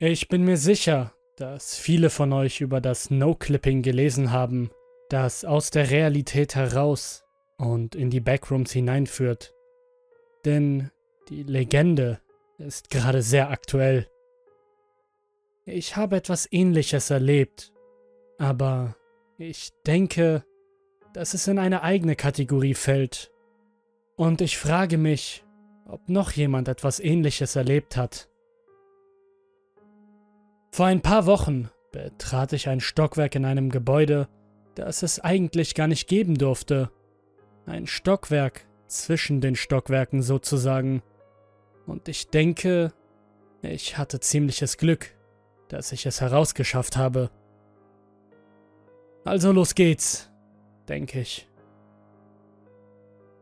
Ich bin mir sicher, dass viele von euch über das No-Clipping gelesen haben, das aus der Realität heraus und in die Backrooms hineinführt. Denn die Legende ist gerade sehr aktuell. Ich habe etwas Ähnliches erlebt, aber ich denke, dass es in eine eigene Kategorie fällt. Und ich frage mich, ob noch jemand etwas Ähnliches erlebt hat. Vor ein paar Wochen betrat ich ein Stockwerk in einem Gebäude, das es eigentlich gar nicht geben durfte. Ein Stockwerk zwischen den Stockwerken sozusagen. Und ich denke, ich hatte ziemliches Glück, dass ich es herausgeschafft habe. Also los geht's, denke ich.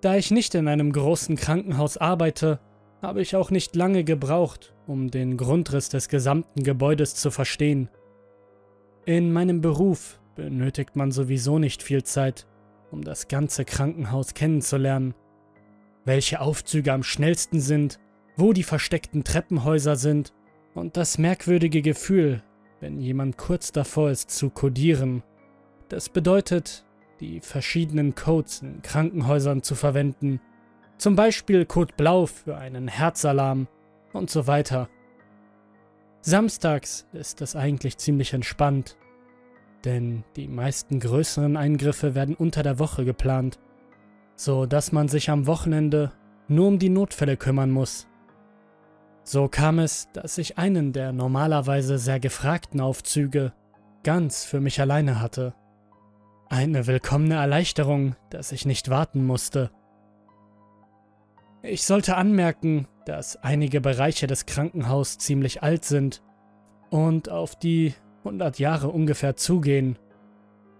Da ich nicht in einem großen Krankenhaus arbeite, habe ich auch nicht lange gebraucht, um den Grundriss des gesamten Gebäudes zu verstehen. In meinem Beruf benötigt man sowieso nicht viel Zeit, um das ganze Krankenhaus kennenzulernen, welche Aufzüge am schnellsten sind, wo die versteckten Treppenhäuser sind und das merkwürdige Gefühl, wenn jemand kurz davor ist zu kodieren. Das bedeutet, die verschiedenen Codes in Krankenhäusern zu verwenden. Zum Beispiel Code Blau für einen Herzalarm und so weiter. Samstags ist es eigentlich ziemlich entspannt, denn die meisten größeren Eingriffe werden unter der Woche geplant, so dass man sich am Wochenende nur um die Notfälle kümmern muss. So kam es, dass ich einen der normalerweise sehr gefragten Aufzüge ganz für mich alleine hatte. Eine willkommene Erleichterung, dass ich nicht warten musste. Ich sollte anmerken, dass einige Bereiche des Krankenhauses ziemlich alt sind und auf die 100 Jahre ungefähr zugehen.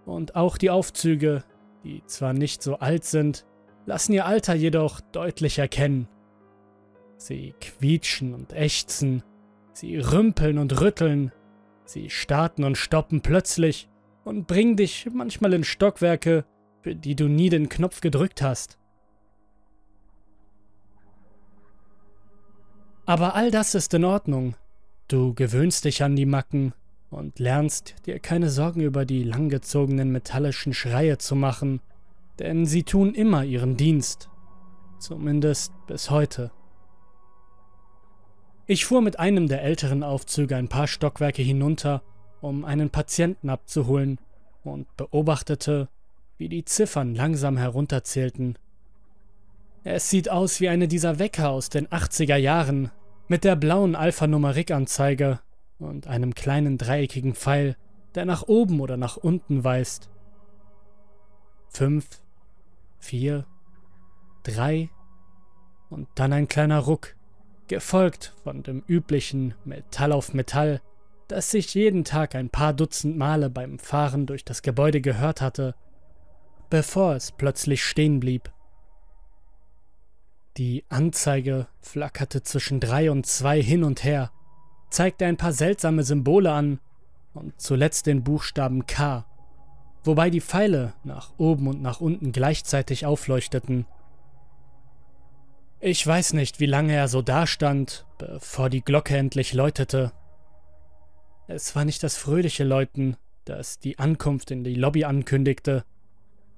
Und auch die Aufzüge, die zwar nicht so alt sind, lassen ihr Alter jedoch deutlich erkennen. Sie quietschen und ächzen, sie rümpeln und rütteln, sie starten und stoppen plötzlich und bringen dich manchmal in Stockwerke, für die du nie den Knopf gedrückt hast. Aber all das ist in Ordnung. Du gewöhnst dich an die Macken und lernst dir keine Sorgen über die langgezogenen metallischen Schreie zu machen, denn sie tun immer ihren Dienst. Zumindest bis heute. Ich fuhr mit einem der älteren Aufzüge ein paar Stockwerke hinunter um einen Patienten abzuholen und beobachtete, wie die Ziffern langsam herunterzählten. Es sieht aus wie eine dieser Wecker aus den 80er Jahren mit der blauen Alphanumerik-Anzeige und einem kleinen dreieckigen Pfeil, der nach oben oder nach unten weist. Fünf, vier, drei und dann ein kleiner Ruck, gefolgt von dem üblichen Metall auf Metall, das ich jeden Tag ein paar Dutzend Male beim Fahren durch das Gebäude gehört hatte, bevor es plötzlich stehen blieb. Die Anzeige flackerte zwischen drei und zwei hin und her, zeigte ein paar seltsame Symbole an und zuletzt den Buchstaben K, wobei die Pfeile nach oben und nach unten gleichzeitig aufleuchteten. Ich weiß nicht, wie lange er so dastand, bevor die Glocke endlich läutete. Es war nicht das fröhliche Läuten, das die Ankunft in die Lobby ankündigte,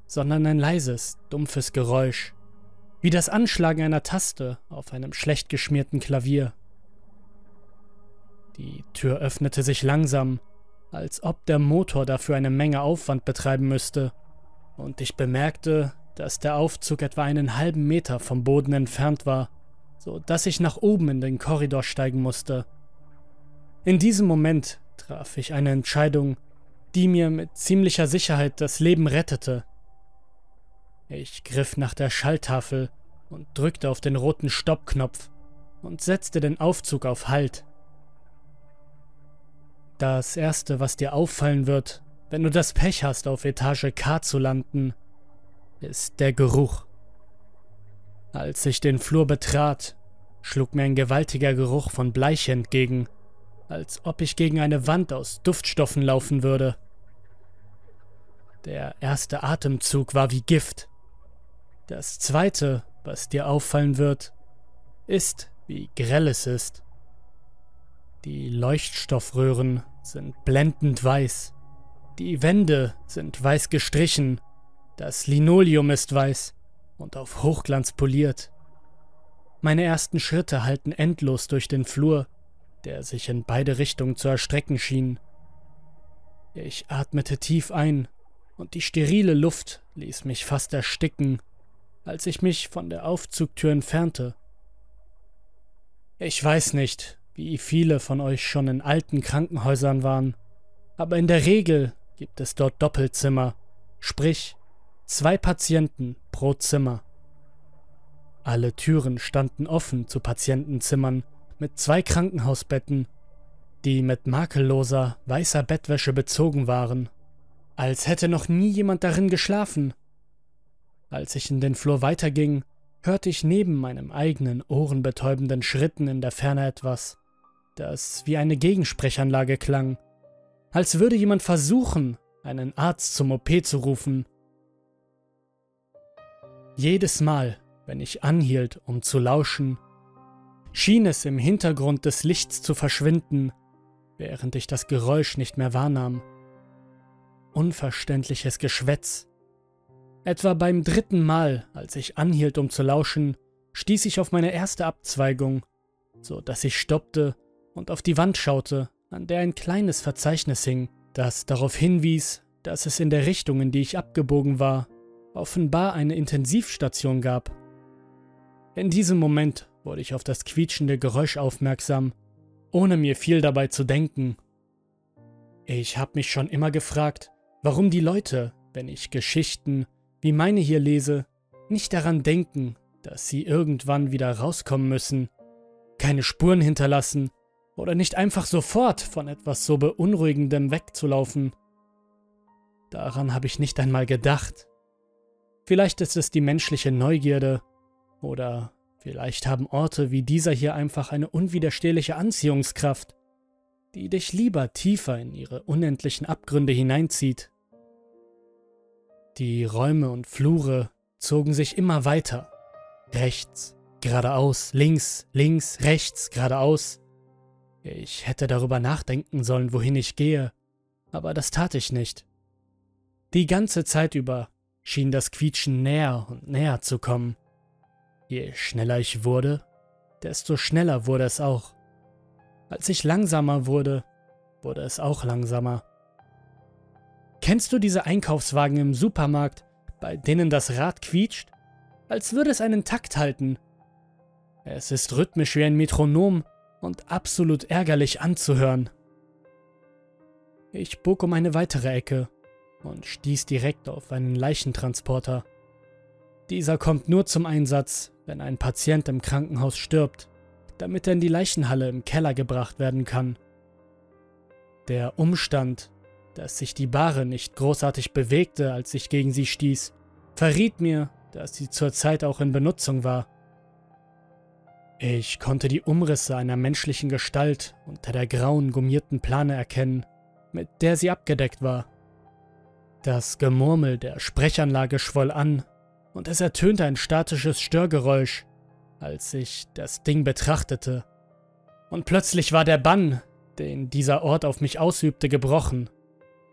sondern ein leises, dumpfes Geräusch, wie das Anschlagen einer Taste auf einem schlecht geschmierten Klavier. Die Tür öffnete sich langsam, als ob der Motor dafür eine Menge Aufwand betreiben müsste, und ich bemerkte, dass der Aufzug etwa einen halben Meter vom Boden entfernt war, so dass ich nach oben in den Korridor steigen musste. In diesem Moment traf ich eine Entscheidung, die mir mit ziemlicher Sicherheit das Leben rettete. Ich griff nach der Schalltafel und drückte auf den roten Stoppknopf und setzte den Aufzug auf Halt. Das Erste, was dir auffallen wird, wenn du das Pech hast, auf Etage K zu landen, ist der Geruch. Als ich den Flur betrat, schlug mir ein gewaltiger Geruch von Bleich entgegen als ob ich gegen eine Wand aus Duftstoffen laufen würde. Der erste Atemzug war wie Gift. Das zweite, was dir auffallen wird, ist, wie grell es ist. Die Leuchtstoffröhren sind blendend weiß. Die Wände sind weiß gestrichen. Das Linoleum ist weiß und auf Hochglanz poliert. Meine ersten Schritte halten endlos durch den Flur, der sich in beide Richtungen zu erstrecken schien. Ich atmete tief ein, und die sterile Luft ließ mich fast ersticken, als ich mich von der Aufzugtür entfernte. Ich weiß nicht, wie viele von euch schon in alten Krankenhäusern waren, aber in der Regel gibt es dort Doppelzimmer, sprich zwei Patienten pro Zimmer. Alle Türen standen offen zu Patientenzimmern mit zwei Krankenhausbetten, die mit makelloser, weißer Bettwäsche bezogen waren, als hätte noch nie jemand darin geschlafen. Als ich in den Flur weiterging, hörte ich neben meinem eigenen ohrenbetäubenden Schritten in der Ferne etwas, das wie eine Gegensprechanlage klang, als würde jemand versuchen, einen Arzt zum OP zu rufen. Jedes Mal, wenn ich anhielt, um zu lauschen, schien es im Hintergrund des Lichts zu verschwinden, während ich das Geräusch nicht mehr wahrnahm. Unverständliches Geschwätz. Etwa beim dritten Mal, als ich anhielt, um zu lauschen, stieß ich auf meine erste Abzweigung, so dass ich stoppte und auf die Wand schaute, an der ein kleines Verzeichnis hing, das darauf hinwies, dass es in der Richtung, in die ich abgebogen war, offenbar eine Intensivstation gab. In diesem Moment wurde ich auf das quietschende Geräusch aufmerksam, ohne mir viel dabei zu denken. Ich habe mich schon immer gefragt, warum die Leute, wenn ich Geschichten wie meine hier lese, nicht daran denken, dass sie irgendwann wieder rauskommen müssen, keine Spuren hinterlassen oder nicht einfach sofort von etwas so beunruhigendem wegzulaufen. Daran habe ich nicht einmal gedacht. Vielleicht ist es die menschliche Neugierde oder vielleicht haben Orte wie dieser hier einfach eine unwiderstehliche Anziehungskraft, die dich lieber tiefer in ihre unendlichen Abgründe hineinzieht. Die Räume und Flure zogen sich immer weiter. Rechts, geradeaus, links, links, rechts, geradeaus. Ich hätte darüber nachdenken sollen, wohin ich gehe, aber das tat ich nicht. Die ganze Zeit über schien das Quietschen näher und näher zu kommen. Je schneller ich wurde, desto schneller wurde es auch. Als ich langsamer wurde, wurde es auch langsamer. Kennst du diese Einkaufswagen im Supermarkt, bei denen das Rad quietscht? Als würde es einen Takt halten. Es ist rhythmisch wie ein Metronom und absolut ärgerlich anzuhören. Ich bog um eine weitere Ecke und stieß direkt auf einen Leichentransporter. Dieser kommt nur zum Einsatz, wenn ein Patient im Krankenhaus stirbt, damit er in die Leichenhalle im Keller gebracht werden kann. Der Umstand, dass sich die Bahre nicht großartig bewegte, als ich gegen sie stieß, verriet mir, dass sie zurzeit auch in Benutzung war. Ich konnte die Umrisse einer menschlichen Gestalt unter der grauen, gummierten Plane erkennen, mit der sie abgedeckt war. Das Gemurmel der Sprechanlage schwoll an und es ertönte ein statisches Störgeräusch, als ich das Ding betrachtete. Und plötzlich war der Bann, den dieser Ort auf mich ausübte, gebrochen,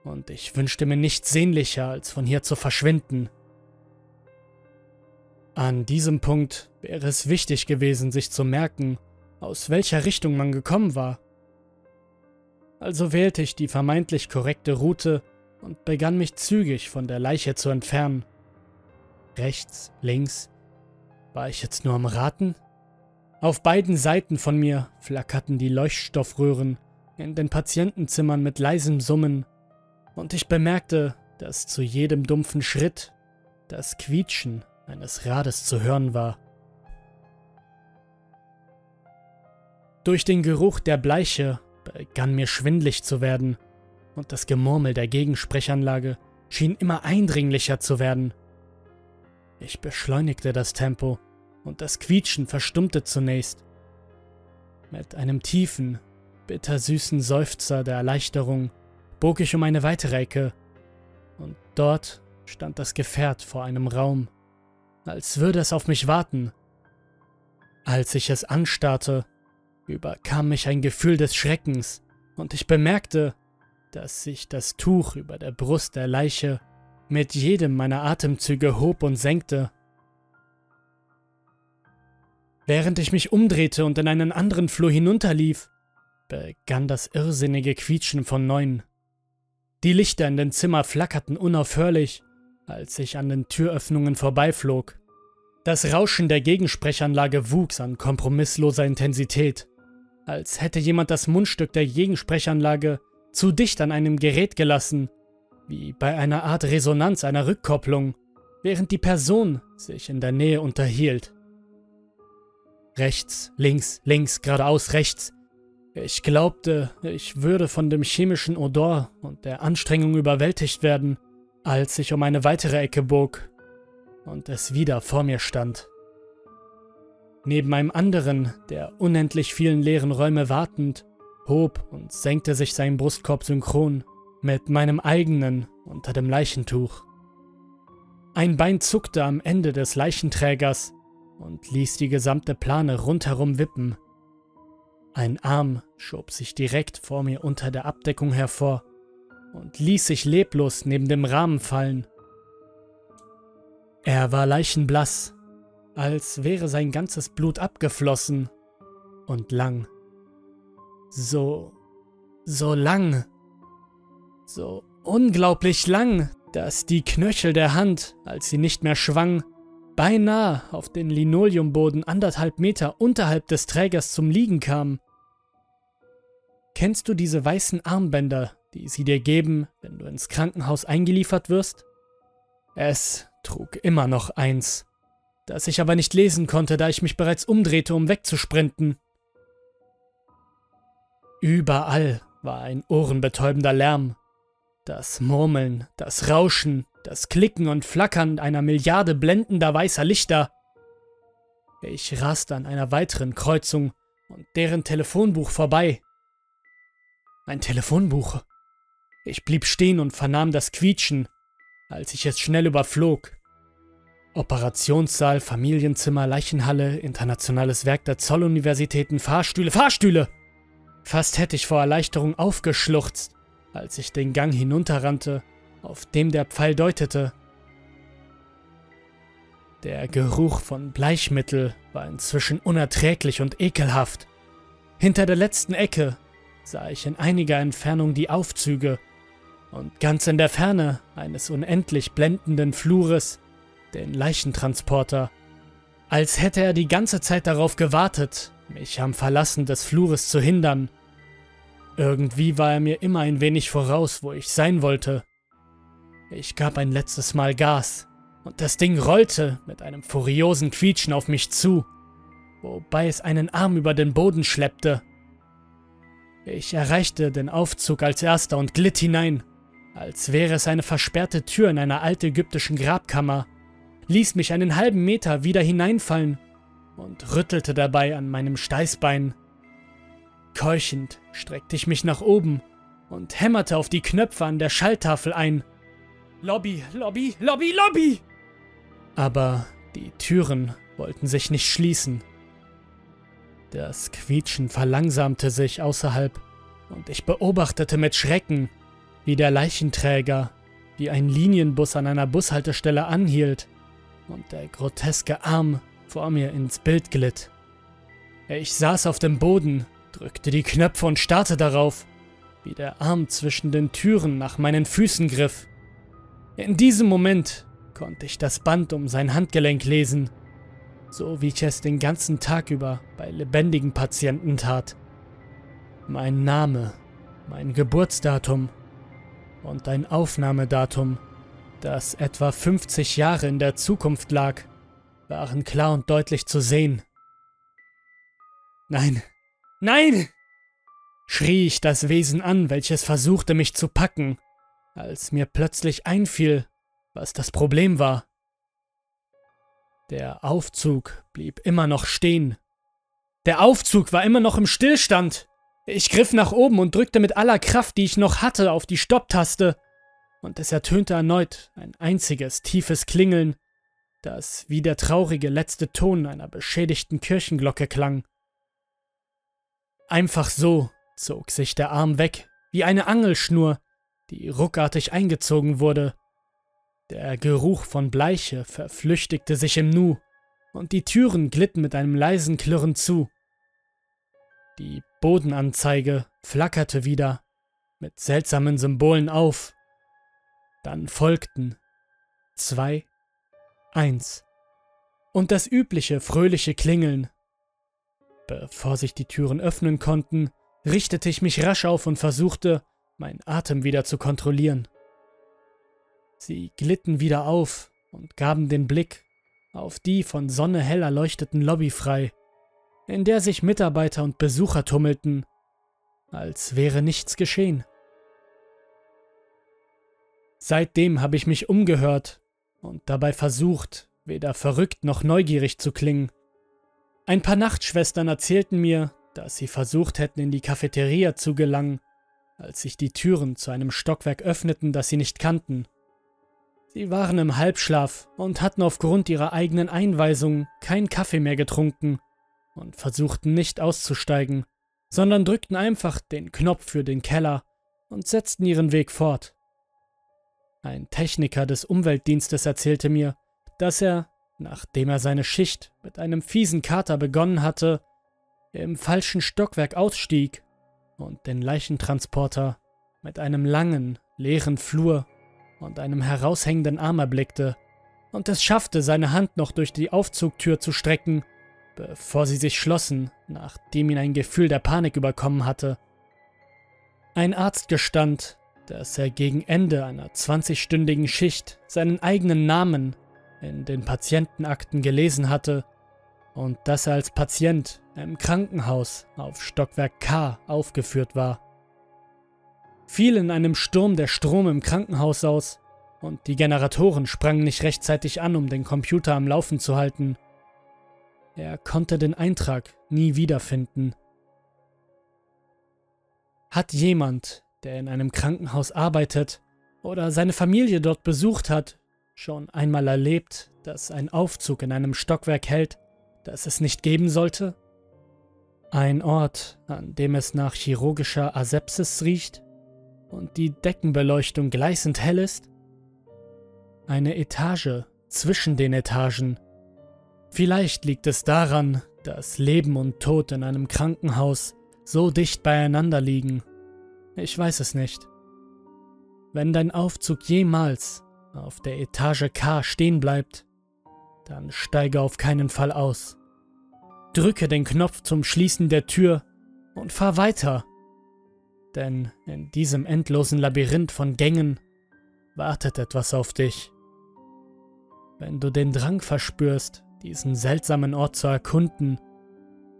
und ich wünschte mir nichts sehnlicher, als von hier zu verschwinden. An diesem Punkt wäre es wichtig gewesen, sich zu merken, aus welcher Richtung man gekommen war. Also wählte ich die vermeintlich korrekte Route und begann mich zügig von der Leiche zu entfernen. Rechts, links. War ich jetzt nur am Raten? Auf beiden Seiten von mir flackerten die Leuchtstoffröhren in den Patientenzimmern mit leisem Summen, und ich bemerkte, dass zu jedem dumpfen Schritt das Quietschen eines Rades zu hören war. Durch den Geruch der Bleiche begann mir schwindlig zu werden, und das Gemurmel der Gegensprechanlage schien immer eindringlicher zu werden. Ich beschleunigte das Tempo und das Quietschen verstummte zunächst. Mit einem tiefen, bittersüßen Seufzer der Erleichterung bog ich um eine weitere Ecke, und dort stand das Gefährt vor einem Raum, als würde es auf mich warten. Als ich es anstarrte, überkam mich ein Gefühl des Schreckens, und ich bemerkte, dass sich das Tuch über der Brust der Leiche mit jedem meiner Atemzüge hob und senkte. Während ich mich umdrehte und in einen anderen Flur hinunterlief, begann das irrsinnige Quietschen von neuem. Die Lichter in den Zimmer flackerten unaufhörlich, als ich an den Türöffnungen vorbeiflog. Das Rauschen der Gegensprechanlage wuchs an kompromissloser Intensität, als hätte jemand das Mundstück der Gegensprechanlage zu dicht an einem Gerät gelassen, wie bei einer Art Resonanz einer Rückkopplung, während die Person sich in der Nähe unterhielt. Rechts, links, links, geradeaus, rechts. Ich glaubte, ich würde von dem chemischen Odor und der Anstrengung überwältigt werden, als ich um eine weitere Ecke bog und es wieder vor mir stand. Neben einem anderen, der unendlich vielen leeren Räume wartend, hob und senkte sich sein Brustkorb synchron mit meinem eigenen unter dem Leichentuch. Ein Bein zuckte am Ende des Leichenträgers und ließ die gesamte Plane rundherum wippen. Ein Arm schob sich direkt vor mir unter der Abdeckung hervor und ließ sich leblos neben dem Rahmen fallen. Er war leichenblass, als wäre sein ganzes Blut abgeflossen und lang. So, so lang, so unglaublich lang, dass die Knöchel der Hand, als sie nicht mehr schwang, beinahe auf den Linoleumboden anderthalb Meter unterhalb des Trägers zum Liegen kamen. Kennst du diese weißen Armbänder, die sie dir geben, wenn du ins Krankenhaus eingeliefert wirst? Es trug immer noch eins, das ich aber nicht lesen konnte, da ich mich bereits umdrehte, um wegzusprinten. Überall war ein ohrenbetäubender Lärm. Das Murmeln, das Rauschen, das Klicken und Flackern einer Milliarde blendender weißer Lichter. Ich raste an einer weiteren Kreuzung und deren Telefonbuch vorbei. Ein Telefonbuch. Ich blieb stehen und vernahm das Quietschen, als ich es schnell überflog. Operationssaal, Familienzimmer, Leichenhalle, internationales Werk der Zolluniversitäten, Fahrstühle, Fahrstühle! Fast hätte ich vor Erleichterung aufgeschluchzt, als ich den Gang hinunterrannte auf dem der Pfeil deutete. Der Geruch von Bleichmittel war inzwischen unerträglich und ekelhaft. Hinter der letzten Ecke sah ich in einiger Entfernung die Aufzüge und ganz in der Ferne eines unendlich blendenden Flures den Leichentransporter, als hätte er die ganze Zeit darauf gewartet, mich am Verlassen des Flures zu hindern. Irgendwie war er mir immer ein wenig voraus, wo ich sein wollte. Ich gab ein letztes Mal Gas und das Ding rollte mit einem furiosen Quietschen auf mich zu, wobei es einen Arm über den Boden schleppte. Ich erreichte den Aufzug als erster und glitt hinein, als wäre es eine versperrte Tür in einer altägyptischen Grabkammer, ließ mich einen halben Meter wieder hineinfallen und rüttelte dabei an meinem Steißbein. Keuchend streckte ich mich nach oben und hämmerte auf die Knöpfe an der Schalltafel ein, Lobby, Lobby, Lobby, Lobby! Aber die Türen wollten sich nicht schließen. Das Quietschen verlangsamte sich außerhalb und ich beobachtete mit Schrecken, wie der Leichenträger wie ein Linienbus an einer Bushaltestelle anhielt und der groteske Arm vor mir ins Bild glitt. Ich saß auf dem Boden, drückte die Knöpfe und starrte darauf, wie der Arm zwischen den Türen nach meinen Füßen griff. In diesem Moment konnte ich das Band um sein Handgelenk lesen, so wie ich es den ganzen Tag über bei lebendigen Patienten tat. Mein Name, mein Geburtsdatum und ein Aufnahmedatum, das etwa 50 Jahre in der Zukunft lag, waren klar und deutlich zu sehen. Nein, nein! schrie ich das Wesen an, welches versuchte mich zu packen als mir plötzlich einfiel, was das Problem war. Der Aufzug blieb immer noch stehen. Der Aufzug war immer noch im Stillstand. Ich griff nach oben und drückte mit aller Kraft, die ich noch hatte, auf die Stopptaste, und es ertönte erneut ein einziges tiefes Klingeln, das wie der traurige letzte Ton einer beschädigten Kirchenglocke klang. Einfach so zog sich der Arm weg, wie eine Angelschnur, die ruckartig eingezogen wurde. Der Geruch von Bleiche verflüchtigte sich im Nu, und die Türen glitten mit einem leisen Klirren zu. Die Bodenanzeige flackerte wieder, mit seltsamen Symbolen auf. Dann folgten zwei, eins und das übliche fröhliche Klingeln. Bevor sich die Türen öffnen konnten, richtete ich mich rasch auf und versuchte, meinen Atem wieder zu kontrollieren. Sie glitten wieder auf und gaben den Blick auf die von Sonne hell erleuchteten Lobby frei, in der sich Mitarbeiter und Besucher tummelten, als wäre nichts geschehen. Seitdem habe ich mich umgehört und dabei versucht, weder verrückt noch neugierig zu klingen. Ein paar Nachtschwestern erzählten mir, dass sie versucht hätten, in die Cafeteria zu gelangen, als sich die Türen zu einem Stockwerk öffneten, das sie nicht kannten. Sie waren im Halbschlaf und hatten aufgrund ihrer eigenen Einweisung keinen Kaffee mehr getrunken und versuchten nicht auszusteigen, sondern drückten einfach den Knopf für den Keller und setzten ihren Weg fort. Ein Techniker des Umweltdienstes erzählte mir, dass er, nachdem er seine Schicht mit einem fiesen Kater begonnen hatte, im falschen Stockwerk ausstieg und den Leichentransporter mit einem langen, leeren Flur und einem heraushängenden Arm erblickte und es schaffte, seine Hand noch durch die Aufzugtür zu strecken, bevor sie sich schlossen, nachdem ihn ein Gefühl der Panik überkommen hatte. Ein Arzt gestand, dass er gegen Ende einer 20-stündigen Schicht seinen eigenen Namen in den Patientenakten gelesen hatte und dass er als Patient im Krankenhaus auf Stockwerk K aufgeführt war. Fiel in einem Sturm der Strom im Krankenhaus aus und die Generatoren sprangen nicht rechtzeitig an, um den Computer am Laufen zu halten. Er konnte den Eintrag nie wiederfinden. Hat jemand, der in einem Krankenhaus arbeitet oder seine Familie dort besucht hat, schon einmal erlebt, dass ein Aufzug in einem Stockwerk hält, das es nicht geben sollte? Ein Ort, an dem es nach chirurgischer Asepsis riecht und die Deckenbeleuchtung gleißend hell ist? Eine Etage zwischen den Etagen. Vielleicht liegt es daran, dass Leben und Tod in einem Krankenhaus so dicht beieinander liegen. Ich weiß es nicht. Wenn dein Aufzug jemals auf der Etage K stehen bleibt, dann steige auf keinen Fall aus. Drücke den Knopf zum Schließen der Tür und fahr weiter. Denn in diesem endlosen Labyrinth von Gängen wartet etwas auf dich. Wenn du den Drang verspürst, diesen seltsamen Ort zu erkunden,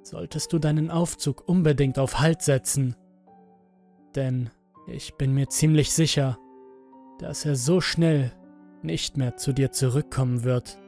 solltest du deinen Aufzug unbedingt auf Halt setzen. Denn ich bin mir ziemlich sicher, dass er so schnell nicht mehr zu dir zurückkommen wird.